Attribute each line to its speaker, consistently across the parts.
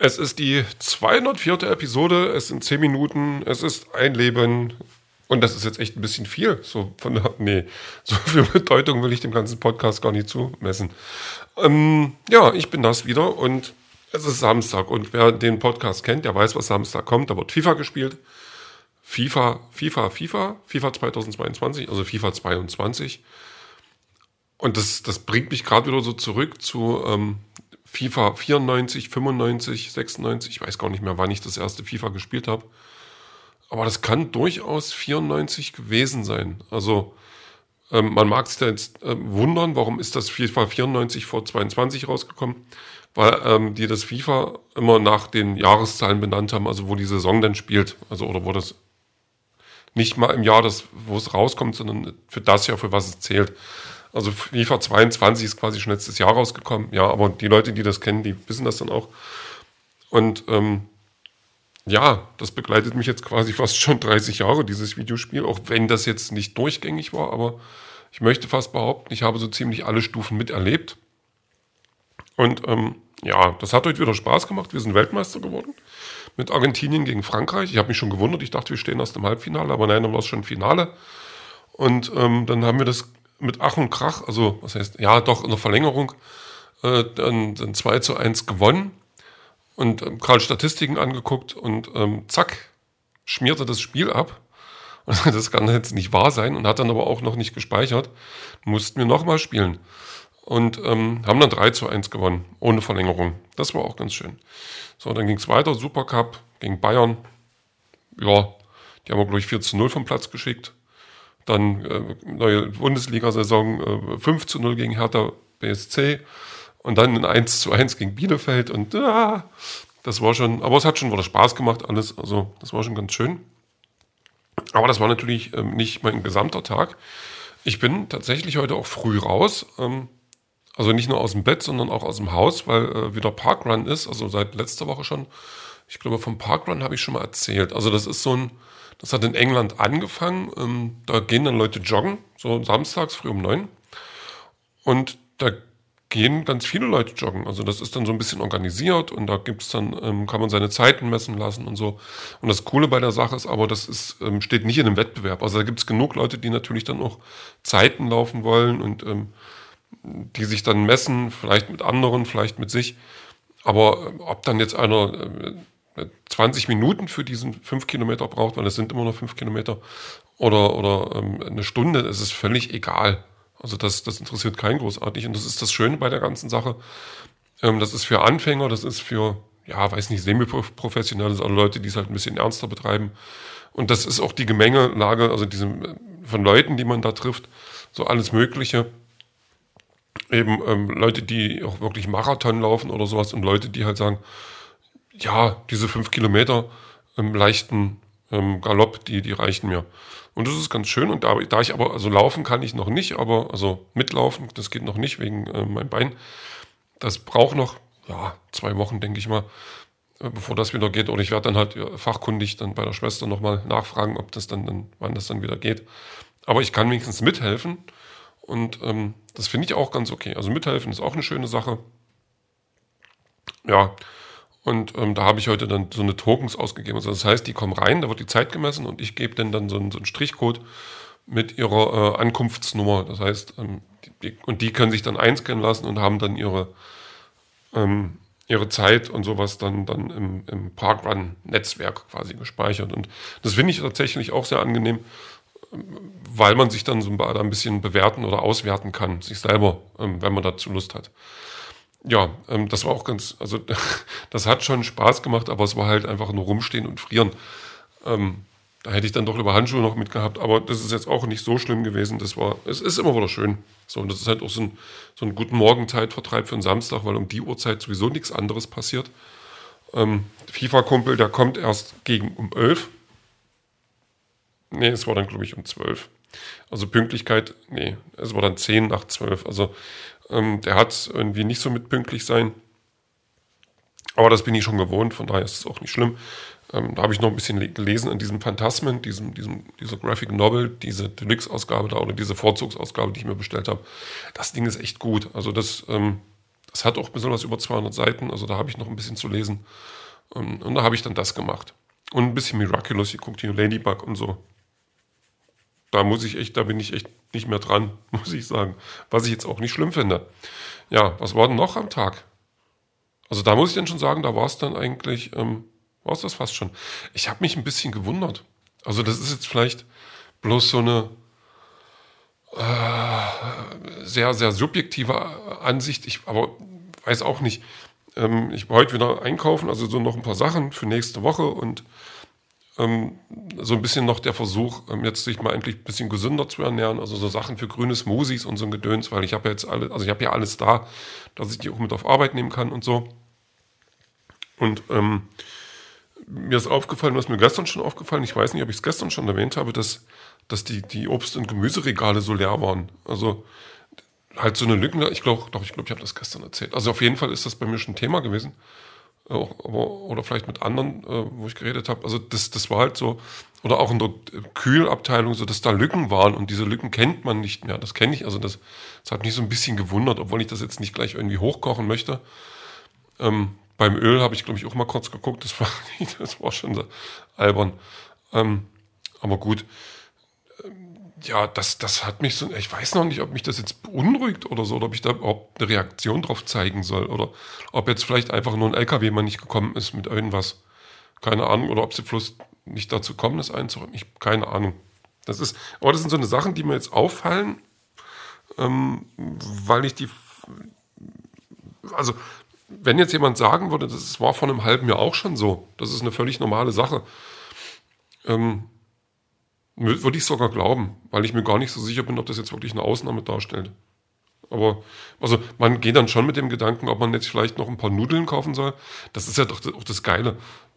Speaker 1: Es ist die 204. Episode, es sind 10 Minuten, es ist ein Leben und das ist jetzt echt ein bisschen viel. So von der, nee, so viel Bedeutung will ich dem ganzen Podcast gar nicht zumessen. Ähm, ja, ich bin das wieder und es ist Samstag und wer den Podcast kennt, der weiß, was Samstag kommt. Da wird FIFA gespielt. FIFA, FIFA, FIFA, FIFA 2022, also FIFA 22. Und das, das bringt mich gerade wieder so zurück zu ähm, FIFA 94, 95, 96. Ich weiß gar nicht mehr, wann ich das erste FIFA gespielt habe. Aber das kann durchaus 94 gewesen sein. Also ähm, man mag sich da jetzt äh, wundern, warum ist das FIFA 94 vor 22 rausgekommen? Weil ähm, die das FIFA immer nach den Jahreszahlen benannt haben, also wo die Saison dann spielt. Also oder wo das nicht mal im Jahr, das, wo es rauskommt, sondern für das Jahr, für was es zählt. Also FIFA 22 ist quasi schon letztes Jahr rausgekommen. Ja, aber die Leute, die das kennen, die wissen das dann auch. Und ähm, ja, das begleitet mich jetzt quasi fast schon 30 Jahre, dieses Videospiel, auch wenn das jetzt nicht durchgängig war, aber ich möchte fast behaupten, ich habe so ziemlich alle Stufen miterlebt. Und ähm, ja, das hat heute wieder Spaß gemacht. Wir sind Weltmeister geworden mit Argentinien gegen Frankreich. Ich habe mich schon gewundert, ich dachte, wir stehen erst im Halbfinale, aber nein, dann war es schon Finale. Und ähm, dann haben wir das mit Ach und Krach, also was heißt, ja, doch in der Verlängerung, äh, dann, dann 2 zu 1 gewonnen und ähm, gerade Statistiken angeguckt und ähm, zack, schmierte das Spiel ab. Das kann jetzt nicht wahr sein und hat dann aber auch noch nicht gespeichert. Mussten wir nochmal spielen. Und ähm, haben dann 3 zu 1 gewonnen, ohne Verlängerung. Das war auch ganz schön. So, dann ging es weiter, Supercup gegen Bayern. Ja, die haben wir, glaube ich, 4 zu 0 vom Platz geschickt. Dann äh, neue Bundesliga-Saison äh, 5 zu 0 gegen Hertha BSC und dann ein 1 zu 1 gegen Bielefeld und ah, das war schon, aber es hat schon wieder Spaß gemacht alles, also das war schon ganz schön. Aber das war natürlich ähm, nicht mein gesamter Tag. Ich bin tatsächlich heute auch früh raus, ähm, also nicht nur aus dem Bett, sondern auch aus dem Haus, weil äh, wieder Parkrun ist, also seit letzter Woche schon. Ich glaube, vom Parkrun habe ich schon mal erzählt. Also das ist so ein, das hat in England angefangen. Ähm, da gehen dann Leute joggen, so samstags früh um neun. Und da gehen ganz viele Leute joggen. Also das ist dann so ein bisschen organisiert und da gibt's dann, ähm, kann man seine Zeiten messen lassen und so. Und das Coole bei der Sache ist aber, das ist, ähm, steht nicht in einem Wettbewerb. Also da gibt's genug Leute, die natürlich dann auch Zeiten laufen wollen und ähm, die sich dann messen, vielleicht mit anderen, vielleicht mit sich. Aber äh, ob dann jetzt einer äh, 20 Minuten für diesen 5 Kilometer braucht, weil es sind immer noch 5 Kilometer, oder, oder ähm, eine Stunde, es ist völlig egal. Also das, das interessiert keinen großartig. Und das ist das Schöne bei der ganzen Sache. Ähm, das ist für Anfänger, das ist für, ja, weiß nicht, semi-professionelle also Leute, die es halt ein bisschen ernster betreiben. Und das ist auch die Gemengelage, also diese, von Leuten, die man da trifft, so alles Mögliche. Eben ähm, Leute, die auch wirklich Marathon laufen oder sowas und Leute, die halt sagen, ja, diese fünf Kilometer im leichten ähm, Galopp, die, die reichen mir. Und das ist ganz schön. Und da, da ich aber, also laufen kann ich noch nicht, aber also mitlaufen, das geht noch nicht wegen äh, meinem Bein. Das braucht noch, ja, zwei Wochen, denke ich mal, äh, bevor das wieder geht. Oder ich werde dann halt ja, fachkundig dann bei der Schwester nochmal nachfragen, ob das dann, dann, wann das dann wieder geht. Aber ich kann wenigstens mithelfen. Und ähm, das finde ich auch ganz okay. Also mithelfen ist auch eine schöne Sache. Ja, und ähm, da habe ich heute dann so eine Tokens ausgegeben. Also das heißt, die kommen rein, da wird die Zeit gemessen und ich gebe denen dann so einen, so einen Strichcode mit ihrer äh, Ankunftsnummer. Das heißt, ähm, die, und die können sich dann einscannen lassen und haben dann ihre, ähm, ihre Zeit und sowas dann, dann im, im Parkrun-Netzwerk quasi gespeichert. Und das finde ich tatsächlich auch sehr angenehm, weil man sich dann so ein bisschen bewerten oder auswerten kann, sich selber, ähm, wenn man dazu Lust hat ja, ähm, das war auch ganz, also das hat schon Spaß gemacht, aber es war halt einfach nur rumstehen und frieren. Ähm, da hätte ich dann doch lieber Handschuhe noch mitgehabt, aber das ist jetzt auch nicht so schlimm gewesen. Das war, es ist immer wieder schön. So, und das ist halt auch so ein, so ein guten Morgenzeitvertreib für einen Samstag, weil um die Uhrzeit sowieso nichts anderes passiert. Ähm, FIFA-Kumpel, der kommt erst gegen um 11. Nee, es war dann, glaube ich, um 12. Also Pünktlichkeit, nee, es war dann 10 nach 12. Also ähm, der hat irgendwie nicht so mit pünktlich sein. Aber das bin ich schon gewohnt, von daher ist es auch nicht schlimm. Ähm, da habe ich noch ein bisschen gelesen in diesem Phantasmen, diesem, diesem, dieser Graphic Novel, diese Deluxe-Ausgabe da oder diese Vorzugsausgabe, die ich mir bestellt habe. Das Ding ist echt gut. Also das, ähm, Das hat auch was über 200 Seiten, also da habe ich noch ein bisschen zu lesen. Und, und da habe ich dann das gemacht. Und ein bisschen Miraculous geguckt, hier Ladybug und so. Da muss ich echt, da bin ich echt nicht mehr dran, muss ich sagen. Was ich jetzt auch nicht schlimm finde. Ja, was war denn noch am Tag? Also da muss ich dann schon sagen, da war es dann eigentlich, ähm, war es das fast schon. Ich habe mich ein bisschen gewundert. Also das ist jetzt vielleicht bloß so eine äh, sehr, sehr subjektive Ansicht. Ich aber weiß auch nicht. Ähm, ich war heute wieder einkaufen, also so noch ein paar Sachen für nächste Woche und ähm, so ein bisschen noch der Versuch, ähm, jetzt sich mal endlich ein bisschen gesünder zu ernähren, also so Sachen für grüne Smoothies und so ein Gedöns, weil ich habe ja jetzt alle, also ich habe ja alles da, dass ich die auch mit auf Arbeit nehmen kann und so. Und ähm, mir ist aufgefallen, was mir gestern schon aufgefallen, ich weiß nicht, ob ich es gestern schon erwähnt habe, dass, dass die, die Obst- und Gemüseregale so leer waren. Also halt so eine Lücken, ich glaube, doch, ich glaube, ich habe das gestern erzählt. Also auf jeden Fall ist das bei mir schon Thema gewesen oder vielleicht mit anderen, äh, wo ich geredet habe. Also das, das war halt so, oder auch in der Kühlabteilung, so dass da Lücken waren und diese Lücken kennt man nicht mehr. Das kenne ich, also das, das hat mich so ein bisschen gewundert, obwohl ich das jetzt nicht gleich irgendwie hochkochen möchte. Ähm, beim Öl habe ich, glaube ich, auch mal kurz geguckt, das war, das war schon so albern. Ähm, aber gut, ja, das, das hat mich so, ich weiß noch nicht, ob mich das jetzt beunruhigt oder so, oder ob ich da überhaupt eine Reaktion drauf zeigen soll, oder ob jetzt vielleicht einfach nur ein LKW mal nicht gekommen ist mit irgendwas. Keine Ahnung, oder ob sie bloß nicht dazu kommen, das einzuräumen. Ich, keine Ahnung. Das ist, aber das sind so eine Sachen, die mir jetzt auffallen, ähm, weil ich die, also, wenn jetzt jemand sagen würde, das war vor einem halben Jahr auch schon so, das ist eine völlig normale Sache, ähm, würde ich sogar glauben, weil ich mir gar nicht so sicher bin, ob das jetzt wirklich eine Ausnahme darstellt. Aber also man geht dann schon mit dem Gedanken, ob man jetzt vielleicht noch ein paar Nudeln kaufen soll. Das ist ja doch auch das Geile.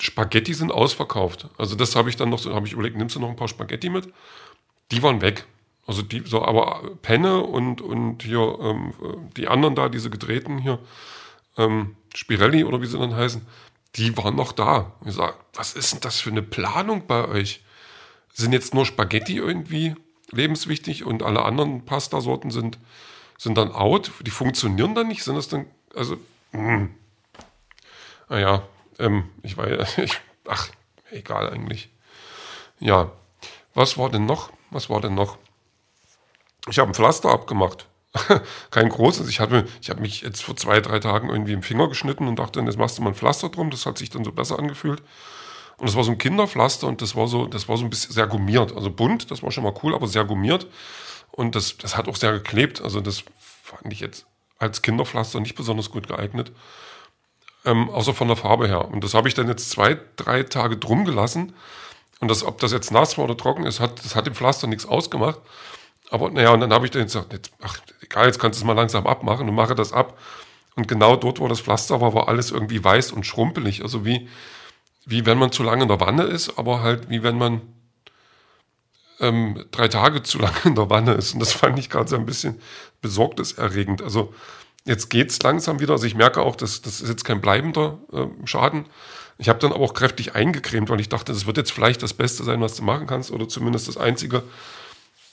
Speaker 1: Spaghetti sind ausverkauft. Also das habe ich dann noch so, habe ich überlegt, nimmst du noch ein paar Spaghetti mit? Die waren weg. Also die, so, aber Penne und, und hier ähm, die anderen da, diese gedrehten hier, ähm, Spirelli oder wie sie dann heißen, die waren noch da. Ich sage, was ist denn das für eine Planung bei euch? Sind jetzt nur Spaghetti irgendwie lebenswichtig und alle anderen Pastasorten sind, sind dann out. Die funktionieren dann nicht, sind das dann, also, mh. Hm. naja, ähm, ich weiß, ich, ach, egal eigentlich. Ja, was war denn noch? Was war denn noch? Ich habe ein Pflaster abgemacht. Kein großes. Ich, hatte, ich habe mich jetzt vor zwei, drei Tagen irgendwie im Finger geschnitten und dachte, jetzt machst du mal ein Pflaster drum. Das hat sich dann so besser angefühlt. Und das war so ein Kinderpflaster und das war so, das war so ein bisschen sehr gummiert. Also bunt, das war schon mal cool, aber sehr gummiert. Und das, das hat auch sehr geklebt. Also das fand ich jetzt als Kinderpflaster nicht besonders gut geeignet. Ähm, außer von der Farbe her. Und das habe ich dann jetzt zwei, drei Tage drum gelassen. Und das, ob das jetzt nass war oder trocken ist, hat, das hat dem Pflaster nichts ausgemacht. Aber naja, und dann habe ich dann gesagt, jetzt, ach, egal, jetzt kannst du es mal langsam abmachen und mache das ab. Und genau dort, wo das Pflaster war, war alles irgendwie weiß und schrumpelig. Also wie, wie wenn man zu lange in der Wanne ist, aber halt wie wenn man ähm, drei Tage zu lange in der Wanne ist. Und das fand ich gerade so ein bisschen besorgniserregend. Also jetzt geht es langsam wieder. Also ich merke auch, dass das ist jetzt kein bleibender äh, Schaden. Ich habe dann aber auch kräftig eingecremt, weil ich dachte, das wird jetzt vielleicht das Beste sein, was du machen kannst oder zumindest das Einzige,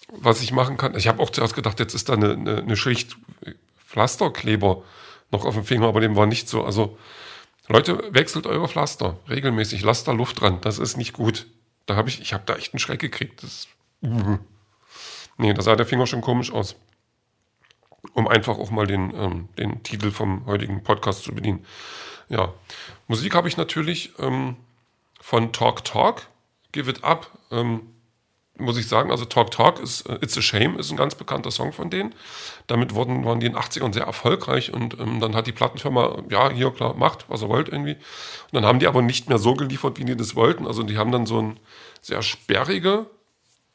Speaker 1: was ich machen kann. Ich habe auch zuerst gedacht, jetzt ist da eine, eine, eine Schicht Pflasterkleber noch auf dem Finger, aber dem war nicht so. Also Leute, wechselt eure Pflaster regelmäßig, lasst da Luft dran, das ist nicht gut. Da habe ich, ich habe da echt einen Schreck gekriegt. Das, uh. Nee, da sah der Finger schon komisch aus. Um einfach auch mal den, ähm, den Titel vom heutigen Podcast zu bedienen. Ja, Musik habe ich natürlich ähm, von Talk Talk, Give It Up. Ähm, muss ich sagen, also Talk Talk ist uh, It's a Shame ist ein ganz bekannter Song von denen. Damit wurden, waren die in den 80ern sehr erfolgreich und ähm, dann hat die Plattenfirma, ja, hier klar, macht, was er wollt irgendwie. Und dann haben die aber nicht mehr so geliefert, wie die das wollten. Also die haben dann so ein sehr sperrige,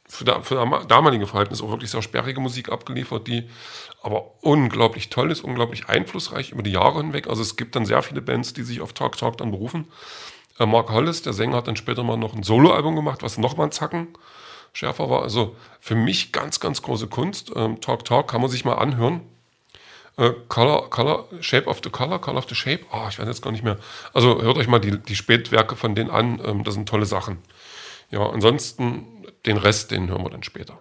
Speaker 1: für, da, für damalige Verhältnisse auch wirklich sehr sperrige Musik abgeliefert, die aber unglaublich toll ist, unglaublich einflussreich über die Jahre hinweg. Also es gibt dann sehr viele Bands, die sich auf Talk Talk dann berufen. Äh, Mark Hollis, der Sänger, hat dann später mal noch ein Soloalbum gemacht, was nochmal ein Zacken schärfer war. Also für mich ganz, ganz große Kunst. Ähm, Talk Talk kann man sich mal anhören. Äh, Color, Color, Shape of the Color, Color of the Shape. Oh, ich weiß jetzt gar nicht mehr. Also hört euch mal die, die Spätwerke von denen an. Ähm, das sind tolle Sachen. Ja, ansonsten den Rest, den hören wir dann später.